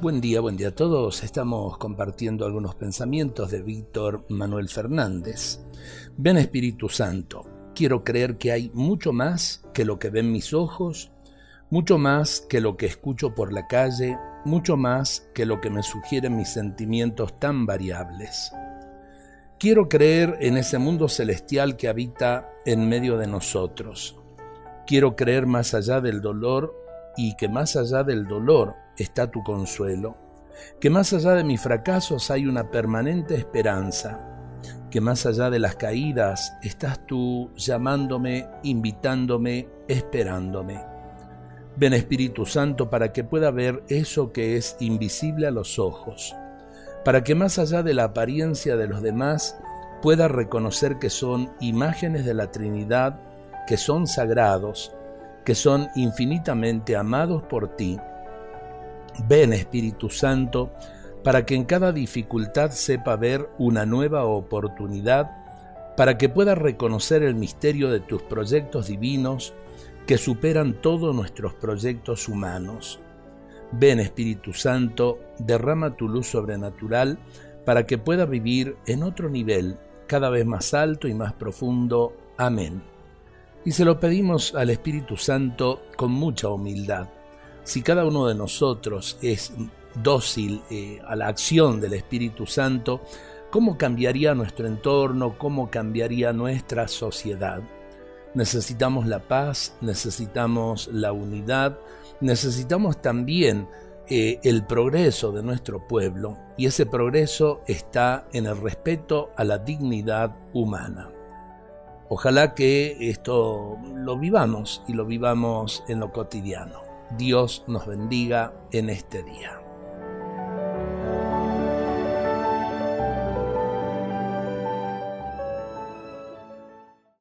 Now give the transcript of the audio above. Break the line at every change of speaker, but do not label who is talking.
Buen día, buen día a todos. Estamos compartiendo algunos pensamientos de Víctor Manuel Fernández. Ven Espíritu Santo, quiero creer que hay mucho más que lo que ven mis ojos, mucho más que lo que escucho por la calle, mucho más que lo que me sugieren mis sentimientos tan variables. Quiero creer en ese mundo celestial que habita en medio de nosotros. Quiero creer más allá del dolor y que más allá del dolor está tu consuelo, que más allá de mis fracasos hay una permanente esperanza, que más allá de las caídas estás tú llamándome, invitándome, esperándome. Ven Espíritu Santo para que pueda ver eso que es invisible a los ojos, para que más allá de la apariencia de los demás pueda reconocer que son imágenes de la Trinidad, que son sagrados, que son infinitamente amados por ti. Ven Espíritu Santo para que en cada dificultad sepa ver una nueva oportunidad, para que pueda reconocer el misterio de tus proyectos divinos que superan todos nuestros proyectos humanos. Ven Espíritu Santo, derrama tu luz sobrenatural para que pueda vivir en otro nivel, cada vez más alto y más profundo. Amén. Y se lo pedimos al Espíritu Santo con mucha humildad. Si cada uno de nosotros es dócil eh, a la acción del Espíritu Santo, ¿cómo cambiaría nuestro entorno? ¿Cómo cambiaría nuestra sociedad? Necesitamos la paz, necesitamos la unidad, necesitamos también eh, el progreso de nuestro pueblo y ese progreso está en el respeto a la dignidad humana. Ojalá que esto lo vivamos y lo vivamos en lo cotidiano. Dios nos bendiga en este día.